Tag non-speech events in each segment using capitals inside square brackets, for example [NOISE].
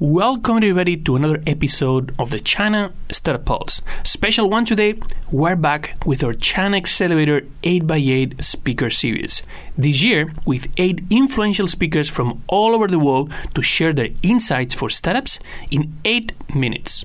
Welcome everybody to another episode of the China Startup Pulse. Special one today, we're back with our China Accelerator 8x8 speaker series. This year, with eight influential speakers from all over the world to share their insights for startups in eight minutes.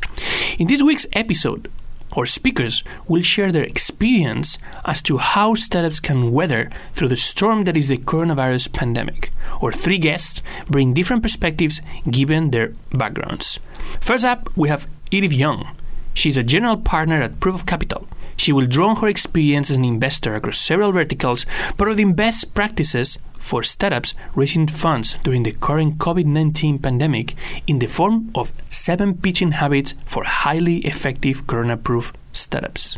In this week's episode, our speakers will share their experience as to how startups can weather through the storm that is the coronavirus pandemic. Our three guests bring different perspectives given their backgrounds. First up, we have Edith Yeung. She's a general partner at Proof of Capital. She will draw on her experience as an investor across several verticals, providing best practices for startups raising funds during the current COVID 19 pandemic in the form of seven pitching habits for highly effective corona proof startups.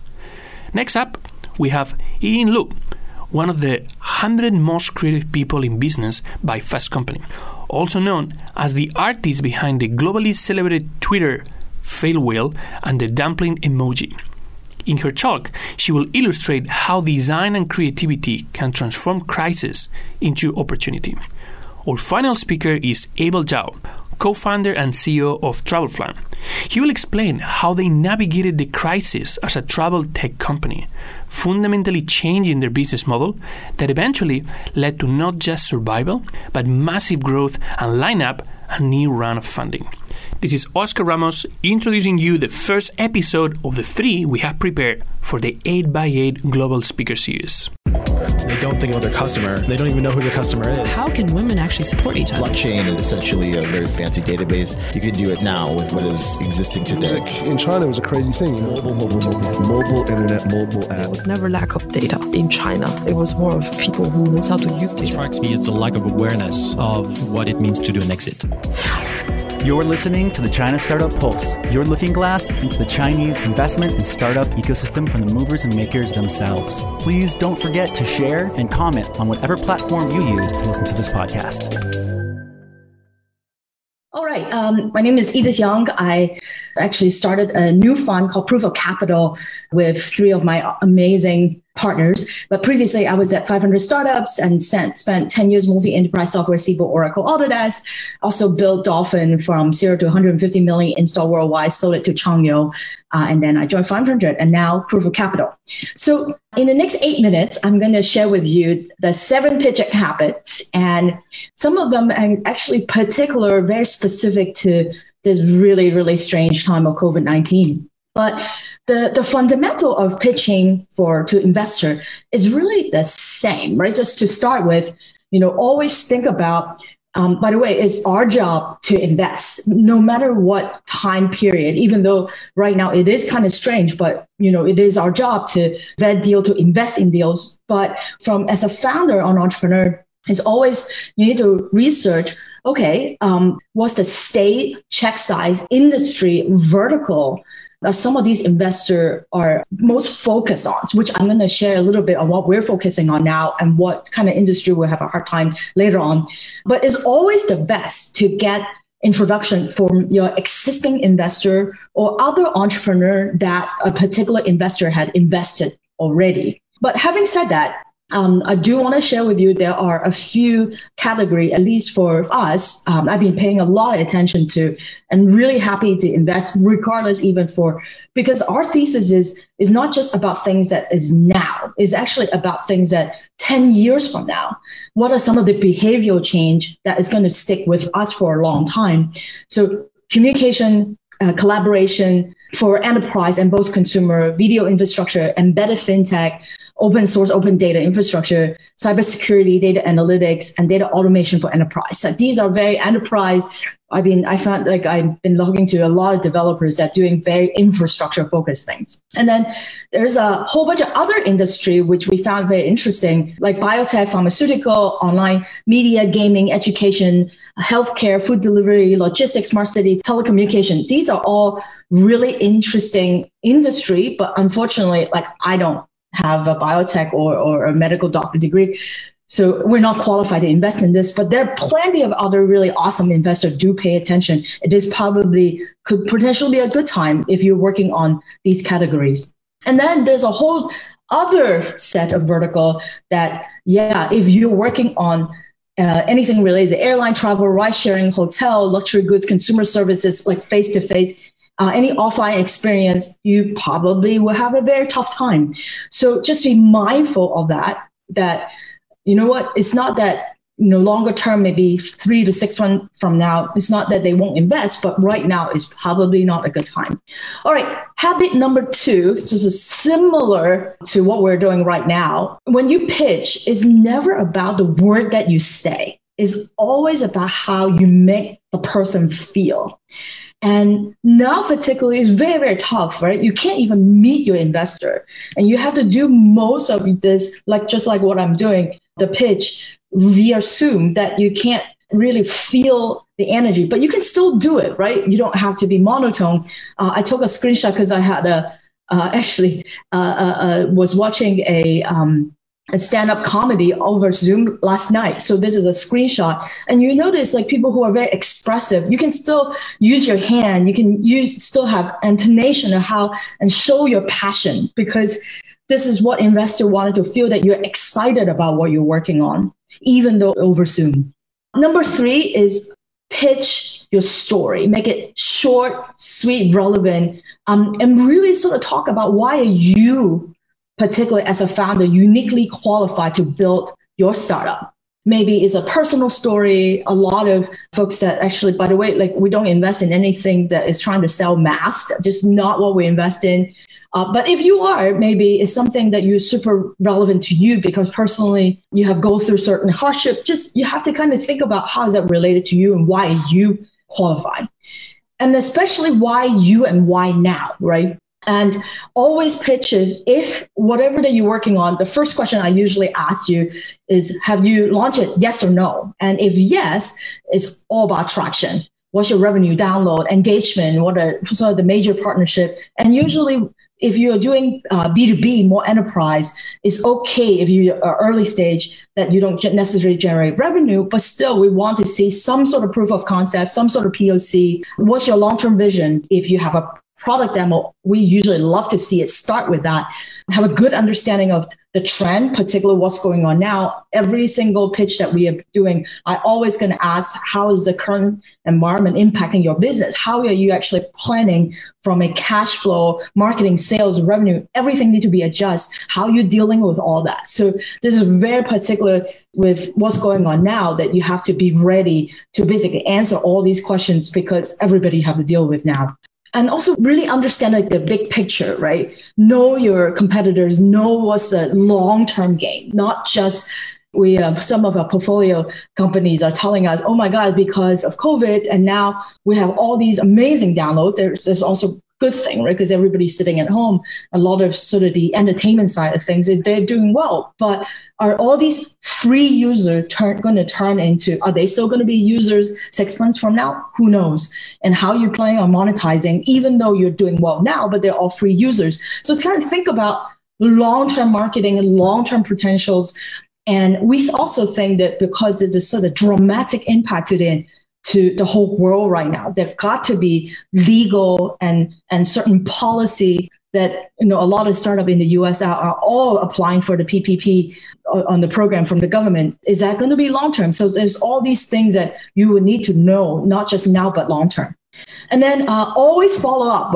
Next up, we have Yiying Lu, one of the 100 most creative people in business by Fast Company, also known as the artist behind the globally celebrated Twitter fail whale and the dumpling emoji. In her talk, she will illustrate how design and creativity can transform crisis into opportunity. Our final speaker is Abel Zhao, co founder and CEO of Travelflan. He will explain how they navigated the crisis as a travel tech company, fundamentally changing their business model that eventually led to not just survival, but massive growth and line up a new round of funding. This is Oscar Ramos introducing you the first episode of the three we have prepared for the 8x8 Global Speaker Series. They don't think about their customer. They don't even know who their customer is. How can women actually support each other? Blockchain is essentially a very fancy database. You can do it now with what is existing today. in China, it was a crazy thing. You know? Mobile, mobile, mobile, mobile internet, mobile app. There was never lack of data in China. It was more of people who knows how to use data. It strikes me as the lack of awareness of what it means to do an exit. You're listening to the China Startup Pulse, your looking glass into the Chinese investment and startup ecosystem from the movers and makers themselves. Please don't forget to share and comment on whatever platform you use to listen to this podcast. All right. Um, my name is Edith Yeung. I actually started a new fund called Proof of Capital with three of my amazing partners. But previously, I was at 500 startups and spent, spent 10 years multi-enterprise software, Siebel, Oracle, Autodesk. Also built Dolphin from zero to 150 million install worldwide, sold it to Changyou. Uh, and then I joined 500 and now Proof of Capital. So in the next eight minutes, I'm going to share with you the seven pitch habits and some of them are actually particular, very specific to this really, really strange time of COVID-19. But the, the fundamental of pitching for to investor is really the same, right? Just to start with, you know, always think about um, by the way, it's our job to invest no matter what time period, even though right now it is kind of strange, but you know, it is our job to vet deal, to invest in deals. But from as a founder or entrepreneur, it's always you need to research okay um, what's the state check size industry vertical that some of these investors are most focused on, which I'm going to share a little bit on what we're focusing on now and what kind of industry will have a hard time later on. But it's always the best to get introduction from your existing investor or other entrepreneur that a particular investor had invested already. But having said that, um, I do want to share with you there are a few category, at least for us, um, I've been paying a lot of attention to and really happy to invest regardless even for, because our thesis is, is not just about things that is now, is actually about things that 10 years from now, what are some of the behavioral change that is going to stick with us for a long time? So communication, uh, collaboration for enterprise and both consumer video infrastructure, embedded fintech, open source, open data infrastructure, cybersecurity, data analytics, and data automation for enterprise. So these are very enterprise. I mean, I found like I've been talking to a lot of developers that doing very infrastructure focused things. And then there's a whole bunch of other industry which we found very interesting, like biotech, pharmaceutical, online media, gaming, education, healthcare, food delivery, logistics, smart city, telecommunication. These are all really interesting industry, but unfortunately, like I don't have a biotech or, or a medical doctor degree. So we're not qualified to invest in this, but there are plenty of other really awesome investors do pay attention. It is probably could potentially be a good time if you're working on these categories. And then there's a whole other set of vertical that, yeah, if you're working on uh, anything related to airline travel, ride sharing, hotel, luxury goods, consumer services, like face to face, Uh, any offline experience, you probably will have a very tough time. So just be mindful of that. That you know what, it's not that no longer term, maybe three to six months from now, it's not that they won't invest, but right now is probably not a good time. All right, habit number two, so this is similar to what we're doing right now. When you pitch, it's never about the word that you say. It's always about how you make the person feel. And now, particularly, is very, very tough, right? You can't even meet your investor. And you have to do most of this, like just like what I'm doing, the pitch via Zoom that you can't really feel the energy, but you can still do it, right? You don't have to be monotone. Uh, I took a screenshot because I had a uh, actually uh, uh, uh, was watching a um, a stand-up comedy over Zoom last night. So this is a screenshot, and you notice like people who are very expressive, you can still use your hand, you can use still have intonation of how and show your passion because this is what investor wanted to feel that you're excited about what you're working on even though over Zoom. Number three is pitch your story, make it short, sweet, relevant, um, and really sort of talk about why are you, particularly as a founder, uniquely qualified to build your startup. Maybe it's a personal story. A lot of folks that actually, by the way, like we don't invest in anything that is trying to sell mass, just not what we invest in. Uh, but if you are, maybe it's something that you're super relevant to you because personally you have go through certain hardship. Just you have to kind of think about how is that related to you and why you qualify, and especially why you and why now, right? And always pitch it if whatever that you're working on, the first question I usually ask you is have you launched it? Yes or no? And if yes, it's all about traction. What's your revenue download, engagement? What are sort of the major partnership? And usually if you're doing uh, B2B, more enterprise, it's okay if you are early stage that you don't necessarily generate revenue, but still we want to see some sort of proof of concept, some sort of POC. What's your long-term vision if you have a product demo, we usually love to see it start with that. Have a good understanding of the trend, particularly what's going on now. Every single pitch that we are doing, I always going to ask, how is the current environment impacting your business? How are you actually planning from a cash flow, marketing, sales, revenue? Everything need to be adjusted. How are you dealing with all that? So this is very particular with what's going on now that you have to be ready to basically answer all these questions because everybody have to deal with now and also really understand like the big picture, right? Know your competitors, know what's a long-term game, not just we uh, some of our portfolio companies are telling us, oh my God, because of COVID, and now we have all these amazing downloads. There's also good thing, right? Because everybody's sitting at home. A lot of sort of the entertainment side of things is they're doing well. But are all these free users turn, going to turn into, are they still going to be users six months from now? Who knows? And how you're planning on monetizing, even though you're doing well now, but they're all free users. So kind of think about long-term marketing and long-term potentials. And we also think that because there's a sort of dramatic impact to the to the whole world right now. There got to be legal and and certain policy that you know a lot of startup in the US are, all applying for the PPP on the program from the government. Is that going to be long term? So there's all these things that you would need to know, not just now but long term. And then uh, always follow up,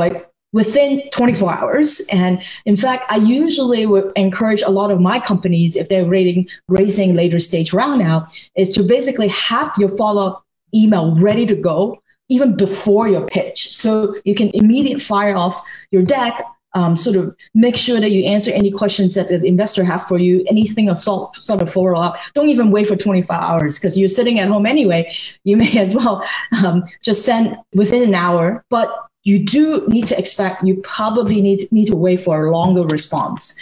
within 24 hours. And in fact, I usually would encourage a lot of my companies, if they're rating, raising later stage round now, is to basically have your follow up email ready to go even before your pitch. So you can immediately fire off your deck, um, sort of make sure that you answer any questions that the investor have for you, anything of sort, sort of follow up. Don't even wait for 25 hours because you're sitting at home anyway. [LAUGHS] You may as well um, just send within an hour. But you do need to expect you probably need, need to wait for a longer response.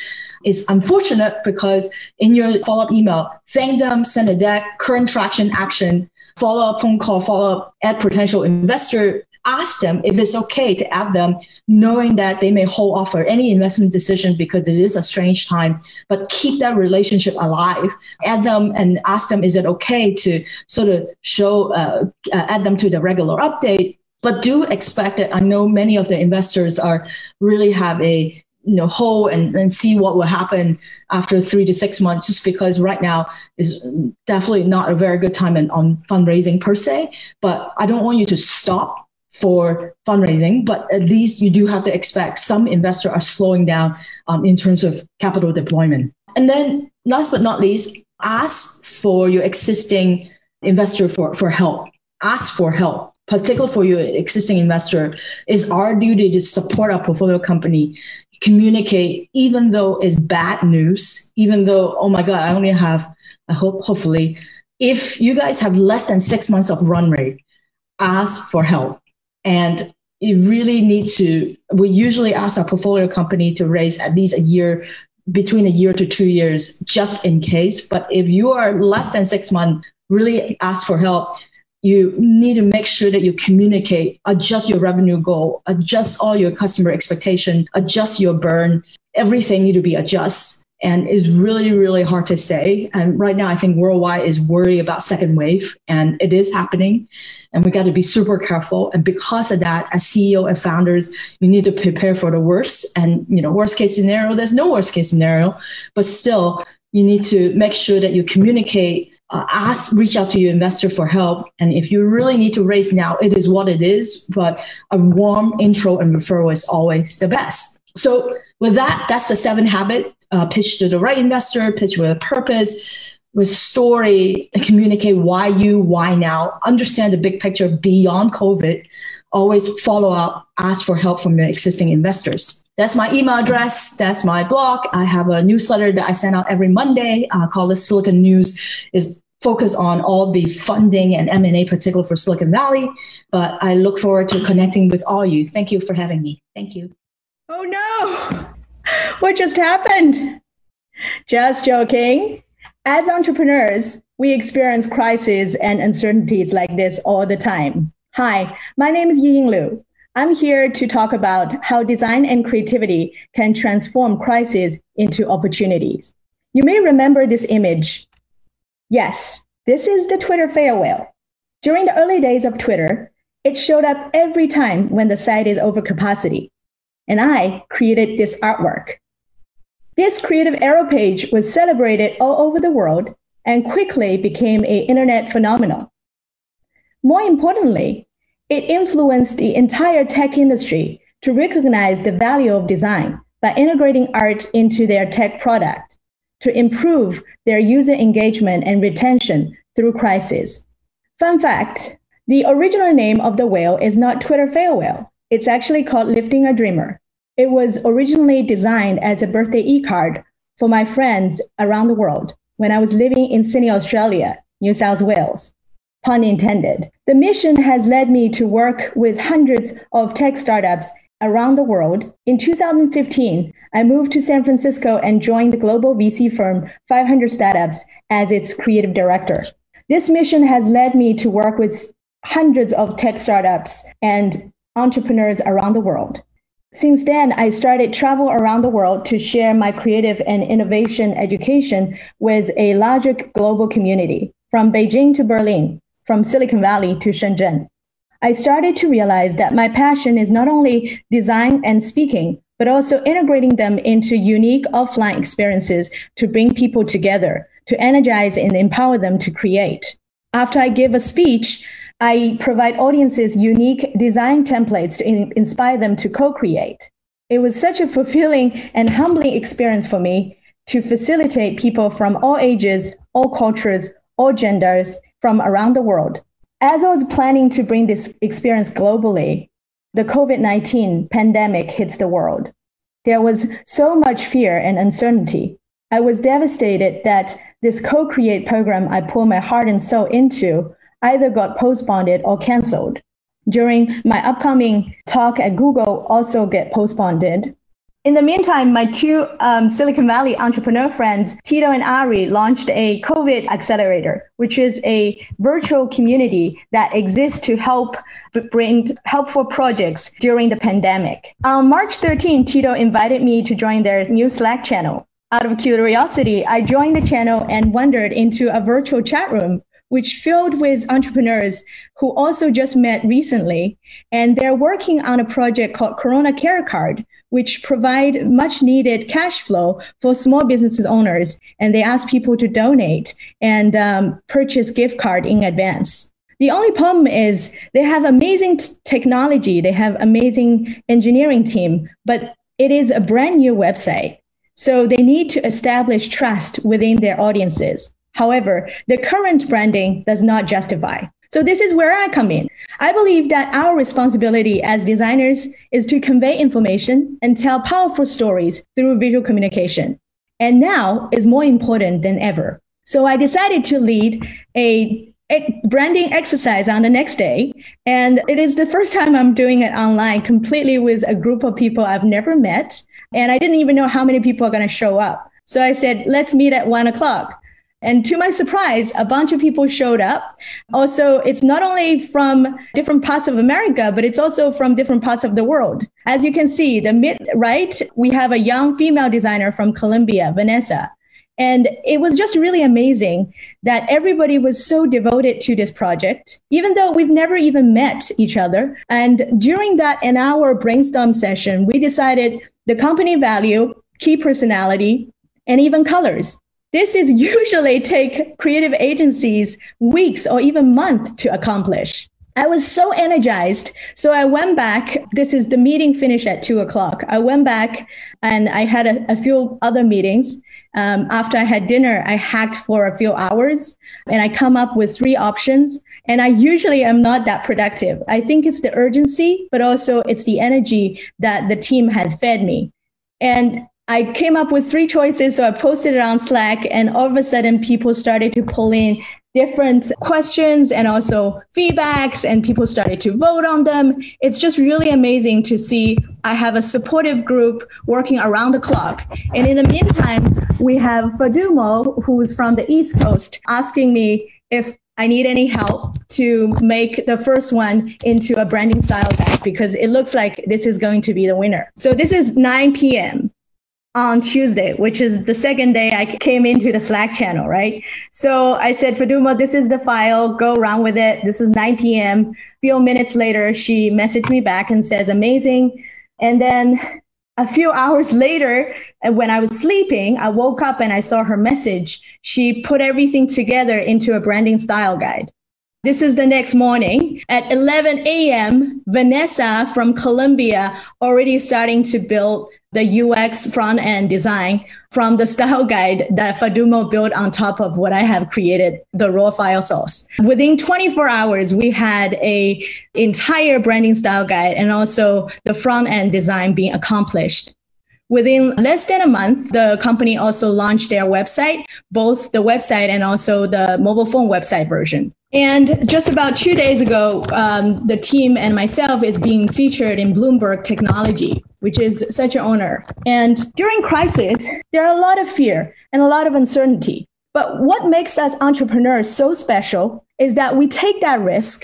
It's unfortunate because in your follow-up email, thank them, send a deck, current traction action, follow-up phone call, follow-up at potential investor, ask them if it's okay to add them, knowing that they may hold off for any investment decision because it is a strange time, but keep that relationship alive. Add them and ask them, is it okay to sort of show, uh, uh add them to the regular update? But do expect that I know many of the investors are really have a you know hold and, and see what will happen after three to six months just because right now is definitely not a very good time in, on fundraising per se. But i don't want you to stop for fundraising but at least you do have to expect some investors are slowing down um, in terms of capital deployment. And then last but not least ask for your existing investor for, for help. Ask for help. Particularly for your existing investor, is our duty to support our portfolio company, communicate, even though it's bad news, even though, oh my God, I only have, I hope, hopefully, if you guys have less than six months of run rate, ask for help. And you really need to, we usually ask our portfolio company to raise at least a year between a year to two years just in case. But if you are less than six months, really ask for help you need to make sure that you communicate, adjust your revenue goal, adjust all your customer expectation, adjust your burn. Everything need to be adjusted. And it's really, really hard to say. And right now, I think worldwide is worried about second wave, and it is happening. And we got to be super careful. And because of that, as CEO and founders, you need to prepare for the worst. And you know, worst case scenario, there's no worst case scenario, but still, you need to make sure that you communicate uh, ask, reach out to your investor for help. And if you really need to raise now, it is what it is. But a warm intro and referral is always the best. So with that, that's the seven habit. Uh, pitch to the right investor, pitch with a purpose, with story, communicate why you, why now. Understand the big picture beyond COVID. Always follow up, ask for help from your existing investors. That's my email address. That's my blog. I have a newsletter that I send out every Monday uh, called the Silicon News. is focus on all the funding and M&A, particular for Silicon Valley. But I look forward to connecting with all you. Thank you for having me. Thank you. Oh no! [LAUGHS] What just happened? Just joking. As entrepreneurs, we experience crises and uncertainties like this all the time. Hi, my name is Yiying Lu. I'm here to talk about how design and creativity can transform crises into opportunities. You may remember this image. Yes, this is the Twitter fail whale. During the early days of Twitter, it showed up every time when the site is over capacity. And I created this artwork. This creative error page was celebrated all over the world and quickly became an internet phenomenon. More importantly, it influenced the entire tech industry to recognize the value of design by integrating art into their tech product to improve their user engagement and retention through crisis. Fun fact the original name of the whale is not Twitter fail whale. It's actually called Lifting a Dreamer. It was originally designed as a birthday e card for my friends around the world when I was living in Sydney, Australia, New South Wales pun intended. The mission has led me to work with hundreds of tech startups around the world. In 2015, I moved to San Francisco and joined the global VC firm 500 Startups as its creative director. This mission has led me to work with hundreds of tech startups and entrepreneurs around the world. Since then, I started travel around the world to share my creative and innovation education with a larger global community, from Beijing to Berlin, from Silicon Valley to Shenzhen. I started to realize that my passion is not only design and speaking, but also integrating them into unique offline experiences to bring people together, to energize and empower them to create. After I give a speech, I provide audiences unique design templates to in- inspire them to co create. It was such a fulfilling and humbling experience for me to facilitate people from all ages, all cultures, all genders, from around the world. As I was planning to bring this experience globally, the COVID 19 pandemic hits the world. There was so much fear and uncertainty. I was devastated that this co create program I poured my heart and soul into either got postponed or canceled. During my upcoming talk at Google, also get postponed. In the meantime, my two um, Silicon Valley entrepreneur friends, Tito and Ari, launched a COVID accelerator, which is a virtual community that exists to help bring helpful projects during the pandemic. On March 13, Tito invited me to join their new Slack channel. Out of curiosity, I joined the channel and wandered into a virtual chat room which filled with entrepreneurs who also just met recently. And they're working on a project called Corona Care Card, which provide much needed cash flow for small business owners. And they ask people to donate and um, purchase gift card in advance. The only problem is they have amazing t- technology, they have amazing engineering team, but it is a brand new website. So they need to establish trust within their audiences. However, the current branding does not justify. So this is where I come in. I believe that our responsibility as designers is to convey information and tell powerful stories through visual communication. And now is more important than ever. So I decided to lead a branding exercise on the next day. And it is the first time I'm doing it online completely with a group of people I've never met. And I didn't even know how many people are going to show up. So I said, let's meet at one o'clock. And to my surprise, a bunch of people showed up. Also, it's not only from different parts of America, but it's also from different parts of the world. As you can see, the mid right, we have a young female designer from Colombia, Vanessa. And it was just really amazing that everybody was so devoted to this project, even though we've never even met each other. And during that an hour brainstorm session, we decided the company value, key personality, and even colors. This is [LAUGHS] usually take creative agencies weeks or even months to accomplish. I was so energized. So I went back. This is the meeting finished at two o'clock. I went back and I had a, a few other meetings. Um, after I had dinner, I hacked for a few hours and I come up with three options. And I usually am not that productive. I think it's the urgency, but also it's the energy that the team has fed me. And I came up with three choices. So I posted it on Slack, and all of a sudden, people started to pull in different questions and also feedbacks, and people started to vote on them. It's just really amazing to see. I have a supportive group working around the clock. And in the meantime, we have Fadumo, who's from the East Coast, asking me if I need any help to make the first one into a branding style bag because it looks like this is going to be the winner. So this is 9 p.m on Tuesday, which is the second day I came into the Slack channel, right? So I said, Faduma, this is the file, go around with it. This is 9 p.m. A few minutes later, she messaged me back and says, amazing. And then a few [LAUGHS] hours later, when I was sleeping, I woke up and I saw her message. She put everything together into a branding style guide. This is the next morning at 11 a.m. Vanessa from Colombia already starting to build the UX front end design from the style [LAUGHS] guide that Fadumo built on top of what I have created, the raw file source. Within 24 hours, we had a entire branding style guide and also the front end design being accomplished. Within less than a month, the company also launched their website, both the website and also the mobile phone website version. And just about two days ago, um, the team and myself is being featured in Bloomberg Technology, which is such an honor. And during crisis, there are a lot of fear and a lot of uncertainty. But what makes us entrepreneurs so special is that we take that risk,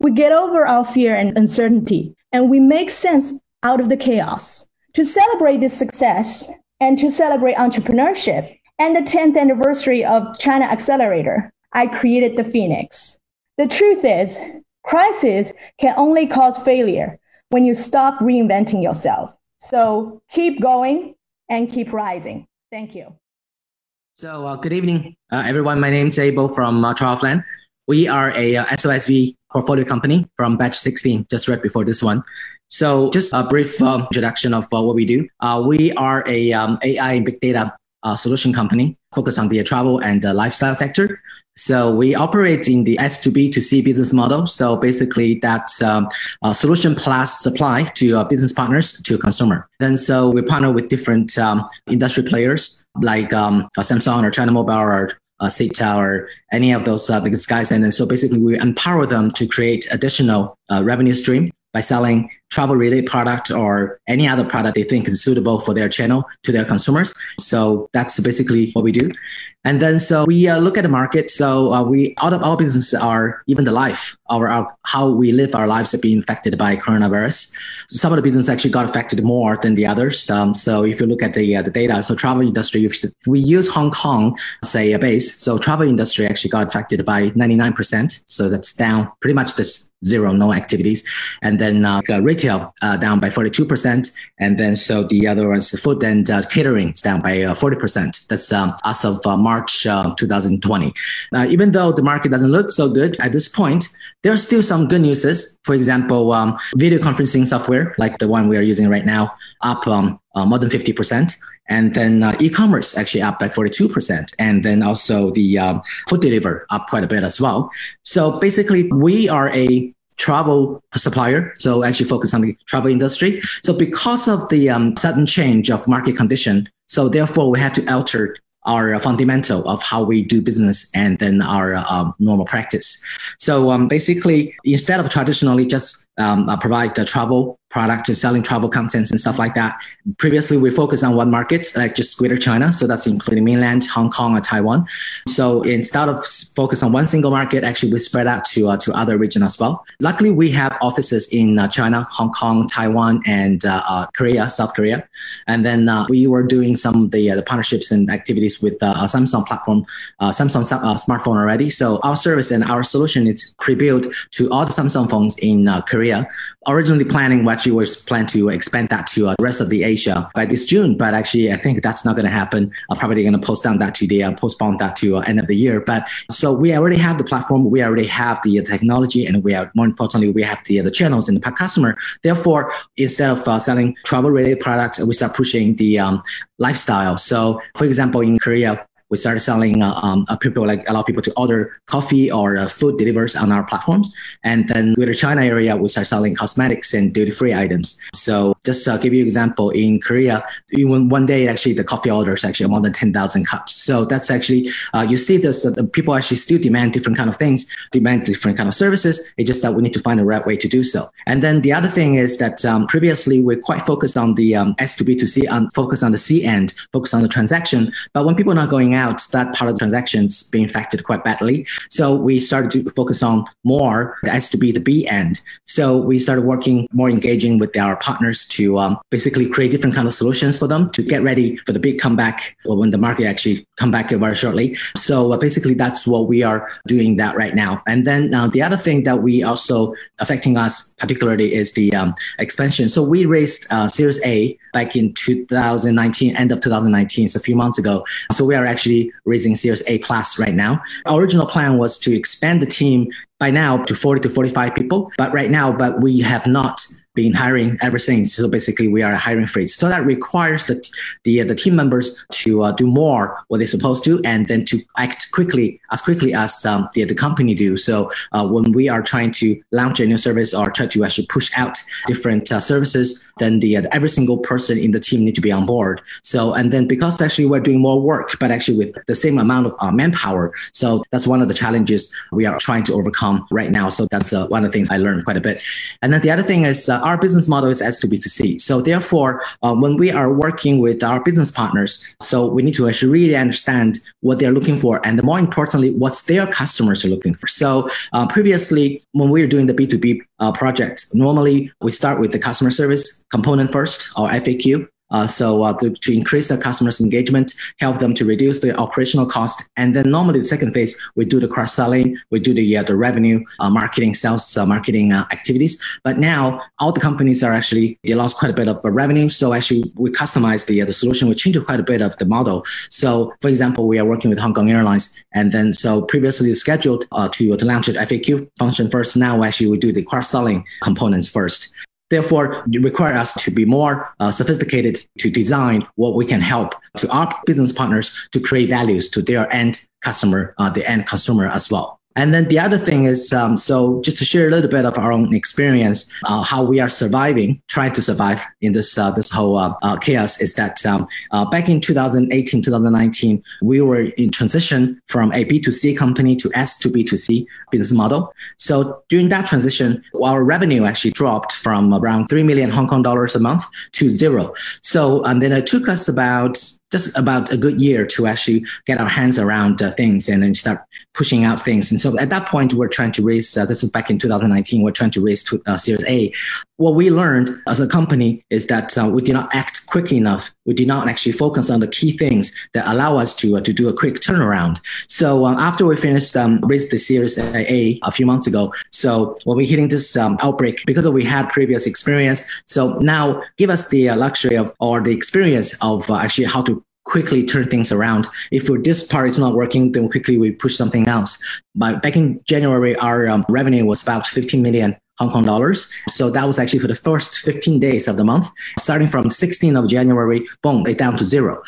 we get over our fear and uncertainty, and we make sense out of the chaos. To celebrate this success and to celebrate entrepreneurship and the 10th anniversary of China Accelerator, I created the Phoenix. The truth is, crisis can only cause failure when you stop reinventing yourself. So keep going and keep rising. Thank you. So, uh, good evening, uh, everyone. My name is Abel from uh. We are a uh, SOSV portfolio company from batch 16, just right before this one. So, just a brief um, introduction of uh, what we do. Uh, we are a um, AI and big data uh, solution company focused on the travel and lifestyle sector. So we operate in the S to B to C business model. So basically, that's um, a solution plus supply to uh, business partners to consumer. Then so we partner with different um, industry players like um, Samsung or China Mobile or uh, Sita or any of those uh, guys. And then so basically, we empower them to create additional uh, revenue stream by selling travel related product or any other product they think is suitable for their channel to their consumers. So that's basically what we do. And then so we uh, look at the market. So uh, we out of our business are even the life, our, our how we live our lives are being affected by coronavirus. Some of the business actually got affected more than the others. Um, so if you look at the uh, the data, so travel industry, if we use Hong Kong say a base, so travel industry actually got affected by 99%. So that's down pretty much the zero, no activities. And then uh, retail uh, down by 42%. And then so the other ones, food and uh, catering is down by 40%. That's um, as of March 2020. even though the market doesn't look so good at this point, there are still some good news. For example, um, video conferencing software like the one we are using right now, up um, more than 50%. And then uh, e-commerce actually up by 42%. And then also the um, food deliver up quite a bit as well. So basically we are a travel supplier. So actually focus on the travel industry. So because of the um, sudden change of market condition, so therefore we have to alter our fundamental of how we do business and then our um, normal practice. So um, basically, instead of traditionally just um, uh, provide the travel product to selling travel contents and stuff like that. Previously, we focused on one market, like just Greater China. So that's including mainland, Hong Kong, or Taiwan. So instead of focus on one single market, actually we spread out to uh, to other regions as well. Luckily, we have offices in uh, China, Hong Kong, Taiwan, and uh, uh Korea, South Korea. And then uh, we were doing some of the, uh, the partnerships and activities with Samsung platform, Samsung smartphone already. So our service and our solution is pre-built to all the Samsung phones in Korea. Originally planning what actually was planned to expand that to uh, the rest of the Asia by this June, but actually I think that's not going to happen. I'm probably going to post down that to the uh, postpone that to uh, end of the year. But so we already have the platform, we already have the uh, technology, and we are more importantly we have the uh, the channels and the customer. Therefore, instead of uh, selling travel related products, we start pushing the um, lifestyle. So, for example, in Korea, we started selling uh, um, uh, people like allow people to order coffee or uh, food delivers on our platforms. And then Greater China area, we start selling cosmetics and duty free items. So just to give you an example, in Korea, even one day actually the coffee orders actually more than ten thousand cups. So that's actually uh, you see this uh, people actually still demand different kind of things, demand different kind of services. It's just that we need to find the right way to do so. And then the other thing is that um, previously we're quite focused on the um, S to B to C and focus on the C end, focus on the transaction. But when people are not going out, that part of the transactions being affected quite badly. So we started to focus on more the S to B, the B end. So we started working more engaging with our partners to um, basically create different kind of solutions for them to get ready for the big comeback or when the market actually come back very shortly. So uh, basically that's what we are doing that right now. And then uh, the other thing that we also affecting us particularly is the um, expansion. So we raised uh, Series A back in 2019, end of 2019, so a few months ago. So we are actually raising Series A plus right now. Our original plan was to expand the team by now to 40 to 45 people, but right now, but we have not been hiring ever since. So basically, we are hiring freeze. So that requires the the, the team members to uh, do more what they're supposed to, and then to act quickly as quickly as um, the the company do. So uh, when we are trying to launch a new service or try to actually push out different uh, services, then the, uh, every single person in the team need to be on board. So and then because actually we're doing more work, but actually with the same amount of uh, manpower. So that's one of the challenges we are trying to overcome right now. So that's uh, one of the things I learned quite a bit. And then the other thing is our business model is S2B2C. So therefore, uh, when we are working with our business partners, so we need to actually really understand what they're looking for, and more importantly, what's their customers are looking for. So uh, previously, when we were doing the B2B uh, projects, normally we start with the customer service component first, or FAQ, uh, so uh, to, to, increase the customers' engagement, help them to reduce the operational cost, and then normally the second phase we do the cross selling, we do the uh, the revenue uh, marketing, sales uh, marketing uh, activities. But now all the companies are actually they lost quite a bit of revenue, so actually we customize the the solution. We changed quite a bit of the model. So for example, we are working with Hong Kong Airlines, and then so previously scheduled to to launch it FAQ function first. Now actually we do the cross selling components first. Therefore, it requires us to be more uh, sophisticated to design what we can help to our business partners to create values to their end customer, uh, the end consumer as well. And then the other thing is, um, so just to share a little bit of our own experience, uh, how we are surviving, trying to survive in this uh, this whole uh, uh chaos, is that um, uh, back in 2018, 2019, we were in transition from a B2C company to S to B2C business model. So during that transition, our revenue actually dropped from around three million Hong Kong dollars a month to zero. So and then it took us about just about a good year to actually get our hands around uh, things and then start pushing out things. And so at that point, we're trying to raise, uh, this is back in 2019, we're trying to raise to, uh, Series A. What we learned as a company is that uh, we did not act quickly enough. We did not actually focus on the key things that allow us to, uh, to do a quick turnaround. So uh, after we finished um, raised the Series A a few months ago, so when we're hitting this um, outbreak, because we had previous experience, so now give us the luxury of or the experience of actually how to quickly turn things around. If for this part is not working, then quickly we push something else. But back in January, our um, revenue was about 15 million Hong Kong dollars. So that was actually for the first 15 days of the month. Starting from 16th of January, boom, it down to zero.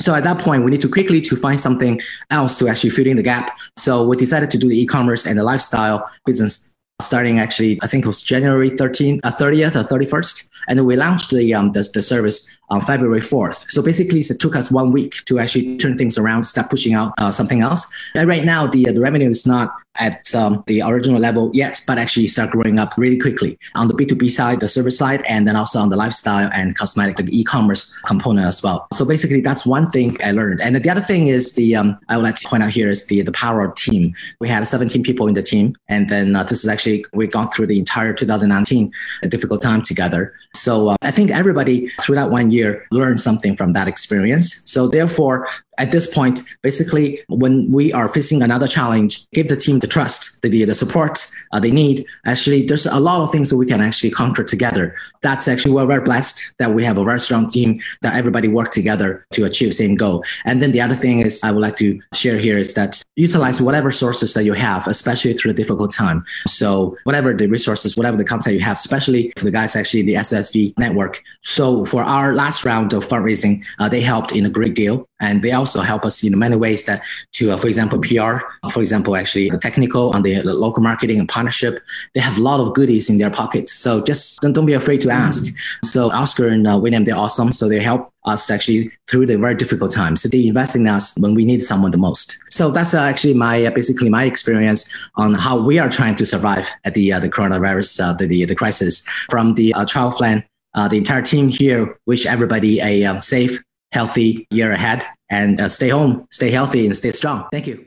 So at that point, we need to quickly to find something else to actually fill in the gap. So we decided to do the e-commerce and the lifestyle business starting actually, I think it was January 13th, uh, 30th or 31st. And we launched the, um, the, the service on February 4th. So basically, it took us one week to actually turn things around, start pushing out uh, something else. And right now, the, uh, the revenue is not at um, the original level yet, but actually start growing up really quickly on the B2B side, the service side, and then also on the lifestyle and cosmetic, the e-commerce component as well. So basically, that's one thing I learned. And the other thing is the, um, I would like to point out here is the, the power of team. We had 17 people in the team. And then uh, this is actually, we've gone through the entire 2019, a difficult time together. So uh, I think everybody through that one year learned something from that experience. So therefore, at this point, basically, when we are facing another challenge, give the team the trust, the, the support uh, they need. Actually, there's a lot of things that we can actually conquer together. That's actually we're very blessed that we have a very strong team that everybody work together to achieve the same goal. And then the other thing is I would like to share here is that utilize whatever sources that you have, especially through a difficult time. So whatever the resources, whatever the content you have, especially for the guys actually the SSV network. So for our last round of fundraising, uh, they helped in a great deal and they also help us in many ways that to uh, for example pr for example actually the technical on the, the, local marketing and partnership they have a lot of goodies in their pockets so just don't, don't be afraid to ask mm-hmm. so oscar and uh, william they're awesome so they help us actually through the very difficult times. So they invest in us when we need someone the most. So that's uh, actually my uh, basically my experience on how we are trying to survive at the uh, the coronavirus uh, the, the, the crisis. From the uh, Travelflan, uh, the entire team here wish everybody a um, safe, healthy year ahead and uh, stay home, stay healthy, and stay strong. Thank you.